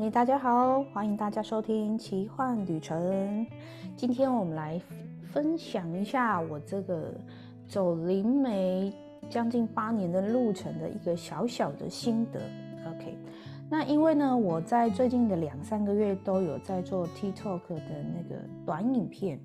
嘿大家好，欢迎大家收听奇幻旅程。今天我们来分享一下我这个走灵媒将近八年的路程的一个小小的心得。OK，那因为呢，我在最近的两三个月都有在做 TikTok 的那个短影片。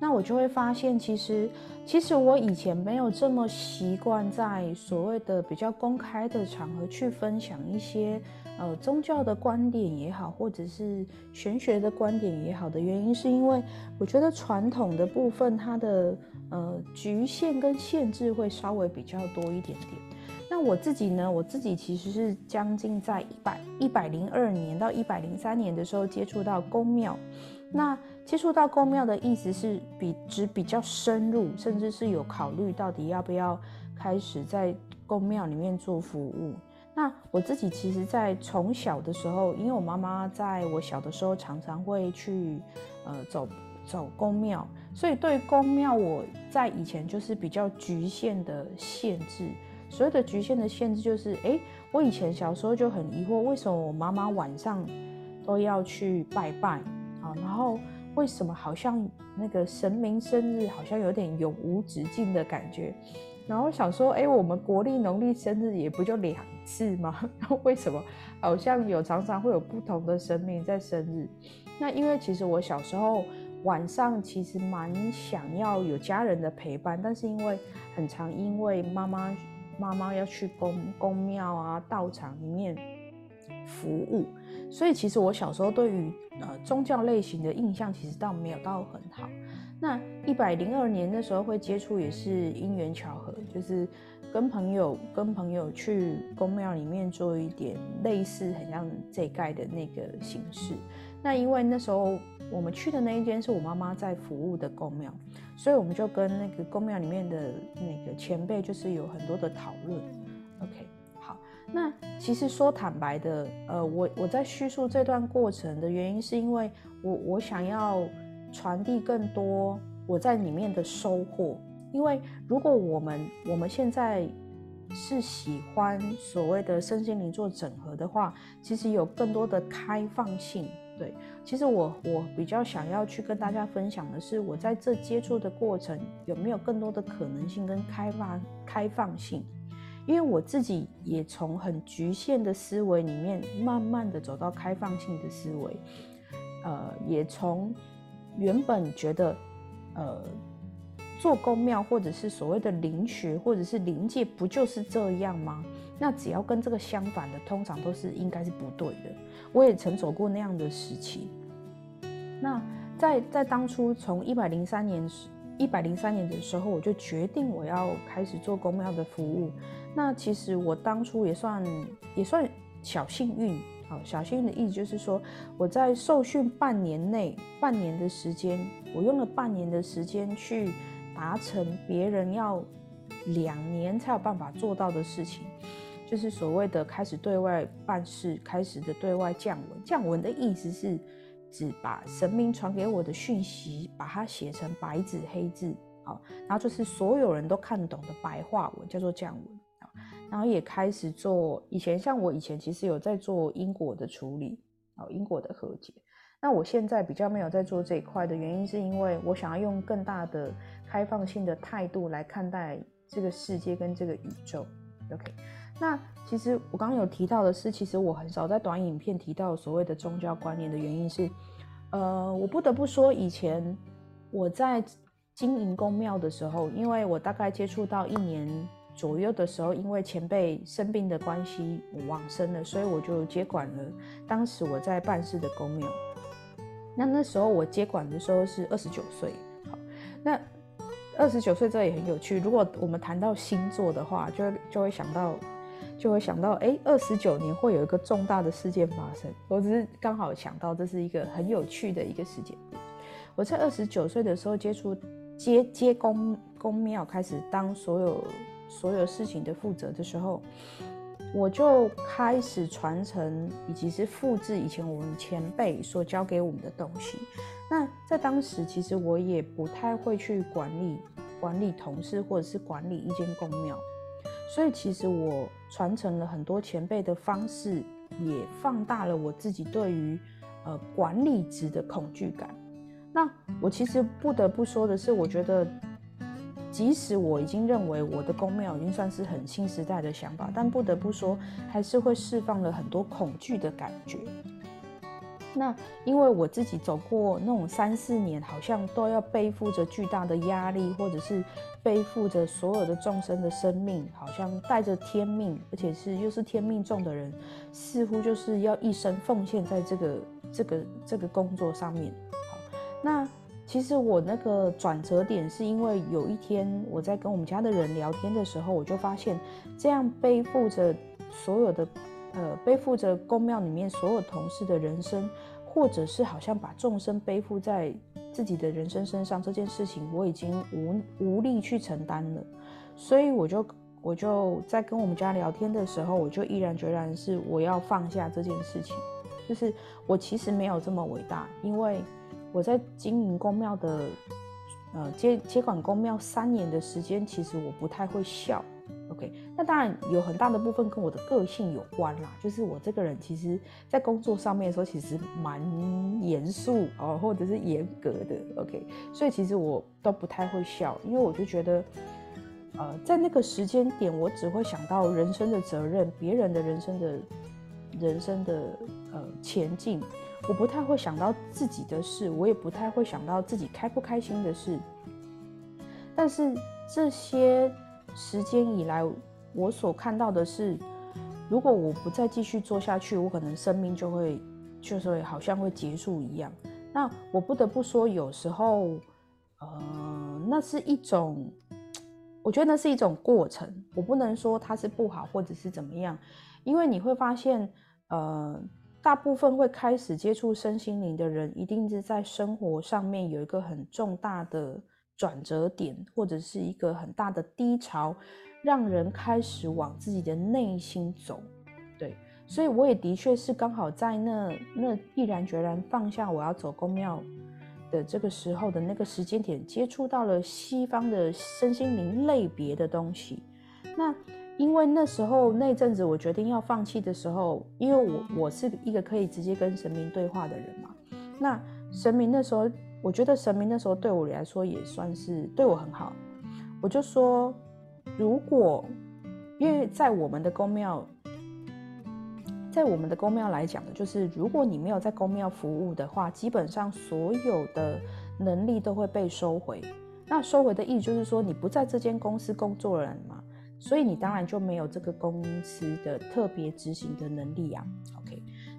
那我就会发现，其实其实我以前没有这么习惯在所谓的比较公开的场合去分享一些呃宗教的观点也好，或者是玄学的观点也好的原因，是因为我觉得传统的部分它的呃局限跟限制会稍微比较多一点点。那我自己呢，我自己其实是将近在一百一百零二年到一百零三年的时候接触到宫庙。那接触到公庙的意思是比只比较深入，甚至是有考虑到底要不要开始在公庙里面做服务。那我自己其实，在从小的时候，因为我妈妈在我小的时候常常会去呃走走公庙，所以对公庙我在以前就是比较局限的限制。所谓的局限的限制就是，哎，我以前小时候就很疑惑，为什么我妈妈晚上都要去拜拜啊？然后为什么好像那个神明生日好像有点永无止境的感觉？然后想说，哎，我们国历农历生日也不就两次吗？然后为什么好像有常常会有不同的神明在生日？那因为其实我小时候晚上其实蛮想要有家人的陪伴，但是因为很常因为妈妈妈妈要去公公庙啊道场里面服务。所以其实我小时候对于呃宗教类型的印象其实倒没有到很好。那一百零二年那时候会接触也是因缘巧合，就是跟朋友跟朋友去宫庙里面做一点类似很像这盖的那个形式。那因为那时候我们去的那一间是我妈妈在服务的宫庙，所以我们就跟那个公庙里面的那个前辈就是有很多的讨论。OK 好。那其实说坦白的，呃，我我在叙述这段过程的原因，是因为我我想要传递更多我在里面的收获。因为如果我们我们现在是喜欢所谓的身心灵做整合的话，其实有更多的开放性。对，其实我我比较想要去跟大家分享的是，我在这接触的过程有没有更多的可能性跟开放开放性。因为我自己也从很局限的思维里面，慢慢的走到开放性的思维，呃，也从原本觉得，呃，做公庙或者是所谓的灵学或者是灵界不就是这样吗？那只要跟这个相反的，通常都是应该是不对的。我也曾走过那样的时期。那在在当初从一百零三年。一百零三年的时候，我就决定我要开始做公庙的服务。那其实我当初也算也算小幸运，好，小幸运的意思就是说，我在受训半年内，半年的时间，我用了半年的时间去达成别人要两年才有办法做到的事情，就是所谓的开始对外办事，开始的对外降文。降文的意思是。指把神明传给我的讯息，把它写成白纸黑字，好，然后就是所有人都看懂的白话文，叫做降文。然后也开始做，以前像我以前其实有在做因果的处理，啊，因果的和解。那我现在比较没有在做这一块的原因，是因为我想要用更大的开放性的态度来看待这个世界跟这个宇宙。OK。那其实我刚刚有提到的是，其实我很少在短影片提到所谓的宗教观念的原因是，呃，我不得不说，以前我在经营公庙的时候，因为我大概接触到一年左右的时候，因为前辈生病的关系我往生了，所以我就接管了当时我在办事的公庙。那那时候我接管的时候是二十九岁，好，那二十九岁这也很有趣。如果我们谈到星座的话，就就会想到。就会想到，哎，二十九年会有一个重大的事件发生。我只是刚好想到，这是一个很有趣的一个事件。我在二十九岁的时候接触接接公公庙，开始当所有所有事情的负责的时候，我就开始传承以及是复制以前我们前辈所教给我们的东西。那在当时，其实我也不太会去管理管理同事，或者是管理一间公庙。所以其实我传承了很多前辈的方式，也放大了我自己对于呃管理职的恐惧感。那我其实不得不说的是，我觉得即使我已经认为我的公庙已经算是很新时代的想法，但不得不说，还是会释放了很多恐惧的感觉。那因为我自己走过那种三四年，好像都要背负着巨大的压力，或者是背负着所有的众生的生命，好像带着天命，而且是又是天命重的人，似乎就是要一生奉献在这个这个这个工作上面。好，那其实我那个转折点是因为有一天我在跟我们家的人聊天的时候，我就发现这样背负着所有的。呃，背负着宫庙里面所有同事的人生，或者是好像把众生背负在自己的人生身上这件事情，我已经无无力去承担了。所以我就我就在跟我们家聊天的时候，我就毅然决然是我要放下这件事情。就是我其实没有这么伟大，因为我在经营宫庙的呃接接管宫庙三年的时间，其实我不太会笑。OK，那当然有很大的部分跟我的个性有关啦。就是我这个人，其实在工作上面的时候，其实蛮严肃哦，或者是严格的。OK，所以其实我都不太会笑，因为我就觉得，呃，在那个时间点，我只会想到人生的责任，别人的人生的人生的呃前进，我不太会想到自己的事，我也不太会想到自己开不开心的事。但是这些。时间以来，我所看到的是，如果我不再继续做下去，我可能生命就会，就是好像会结束一样。那我不得不说，有时候，呃，那是一种，我觉得那是一种过程。我不能说它是不好或者是怎么样，因为你会发现，呃，大部分会开始接触身心灵的人，一定是在生活上面有一个很重大的。转折点，或者是一个很大的低潮，让人开始往自己的内心走。对，所以我也的确是刚好在那那毅然决然放下我要走公庙的这个时候的那个时间点，接触到了西方的身心灵类别的东西。那因为那时候那阵子我决定要放弃的时候，因为我我是一个可以直接跟神明对话的人嘛，那神明那时候。我觉得神明那时候对我来说也算是对我很好，我就说，如果因为在我们的宫庙，在我们的宫庙来讲呢，就是如果你没有在宫庙服务的话，基本上所有的能力都会被收回。那收回的意思就是说，你不在这间公司工作了嘛，所以你当然就没有这个公司的特别执行的能力啊。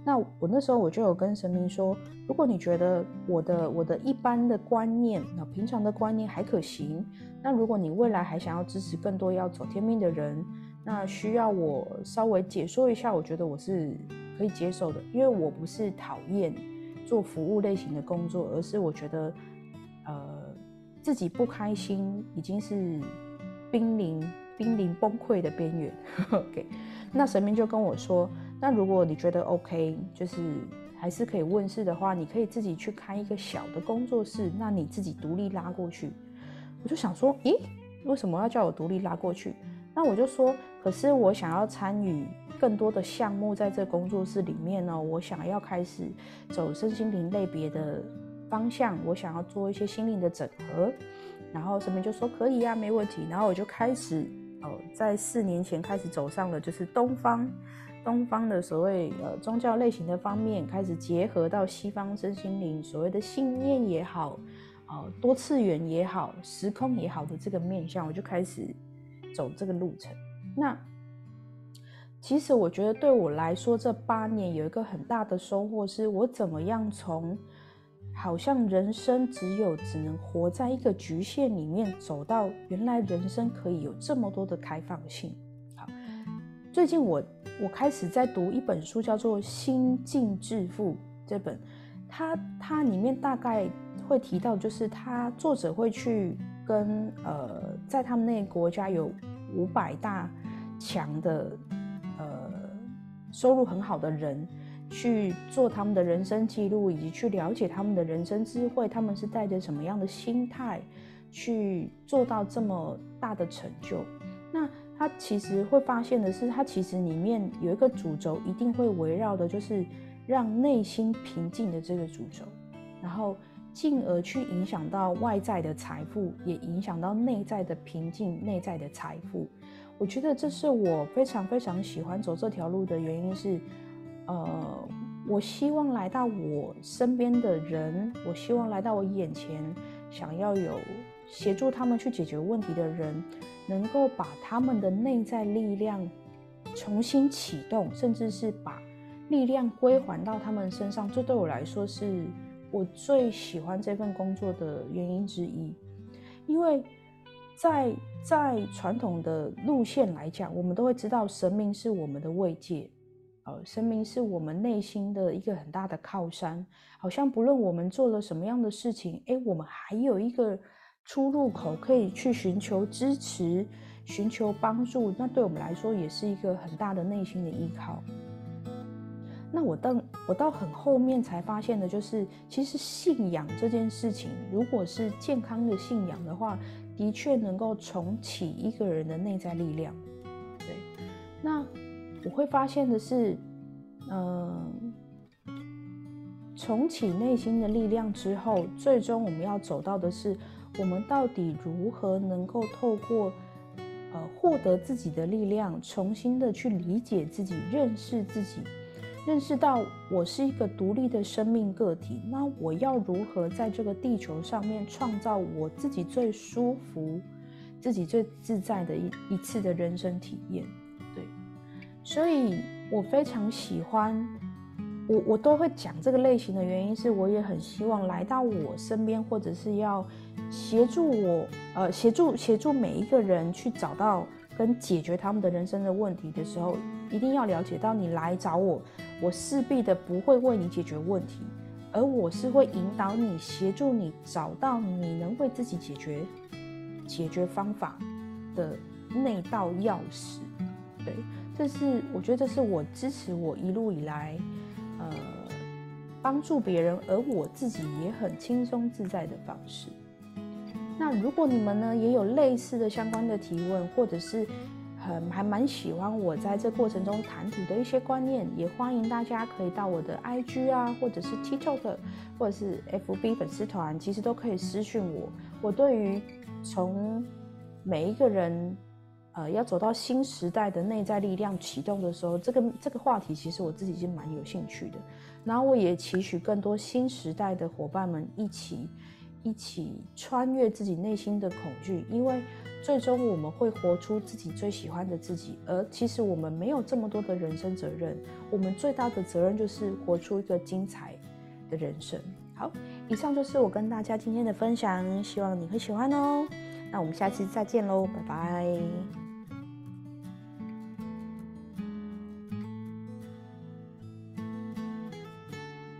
那我那时候我就有跟神明说，如果你觉得我的我的一般的观念，那平常的观念还可行，那如果你未来还想要支持更多要走天命的人，那需要我稍微解说一下，我觉得我是可以接受的，因为我不是讨厌做服务类型的工作，而是我觉得，呃，自己不开心已经是濒临濒临崩溃的边缘。OK，那神明就跟我说。那如果你觉得 OK，就是还是可以问世的话，你可以自己去开一个小的工作室，那你自己独立拉过去。我就想说，咦，为什么要叫我独立拉过去？那我就说，可是我想要参与更多的项目在这工作室里面呢，我想要开始走身心灵类别的方向，我想要做一些心灵的整合。然后神明就说可以呀，没问题。然后我就开始哦，在四年前开始走上了就是东方。东方的所谓呃宗教类型的方面开始结合到西方身心灵所谓的信念也好，哦多次元也好，时空也好的这个面向，我就开始走这个路程。那其实我觉得对我来说，这八年有一个很大的收获，是我怎么样从好像人生只有只能活在一个局限里面，走到原来人生可以有这么多的开放性。好，最近我。我开始在读一本书，叫做《心境致富》这本，它它里面大概会提到，就是他作者会去跟呃，在他们那个国家有五百大强的呃收入很好的人去做他们的人生记录，以及去了解他们的人生智慧，他们是带着什么样的心态去做到这么大的成就。那他其实会发现的是，他其实里面有一个主轴，一定会围绕的就是让内心平静的这个主轴，然后进而去影响到外在的财富，也影响到内在的平静、内在的财富。我觉得这是我非常非常喜欢走这条路的原因是，呃，我希望来到我身边的人，我希望来到我眼前，想要有协助他们去解决问题的人，能够把他们的内在力量重新启动，甚至是把力量归还到他们身上。这对我来说是我最喜欢这份工作的原因之一，因为。在在传统的路线来讲，我们都会知道神明是我们的慰藉，呃，神明是我们内心的一个很大的靠山。好像不论我们做了什么样的事情，哎，我们还有一个出入口可以去寻求支持、寻求帮助。那对我们来说，也是一个很大的内心的依靠。那我到我到很后面才发现的，就是其实信仰这件事情，如果是健康的信仰的话。的确能够重启一个人的内在力量，对。那我会发现的是，嗯，重启内心的力量之后，最终我们要走到的是，我们到底如何能够透过，呃，获得自己的力量，重新的去理解自己，认识自己。认识到我是一个独立的生命个体，那我要如何在这个地球上面创造我自己最舒服、自己最自在的一一次的人生体验？对，所以我非常喜欢我，我都会讲这个类型的原因是，我也很希望来到我身边，或者是要协助我，呃，协助协助每一个人去找到跟解决他们的人生的问题的时候。一定要了解到，你来找我，我势必的不会为你解决问题，而我是会引导你、协助你找到你能为自己解决解决方法的那道钥匙。对，这是我觉得这是我支持我一路以来，呃，帮助别人，而我自己也很轻松自在的方式。那如果你们呢也有类似的相关的提问，或者是。很还蛮喜欢我在这过程中谈吐的一些观念，也欢迎大家可以到我的 IG 啊，或者是 TikTok，或者是 FB 粉丝团，其实都可以私讯我。我对于从每一个人呃要走到新时代的内在力量启动的时候，这个这个话题其实我自己是蛮有兴趣的。然后我也期许更多新时代的伙伴们一起一起穿越自己内心的恐惧，因为。最终我们会活出自己最喜欢的自己，而其实我们没有这么多的人生责任，我们最大的责任就是活出一个精彩的人生。好，以上就是我跟大家今天的分享，希望你会喜欢哦。那我们下期再见喽，拜拜。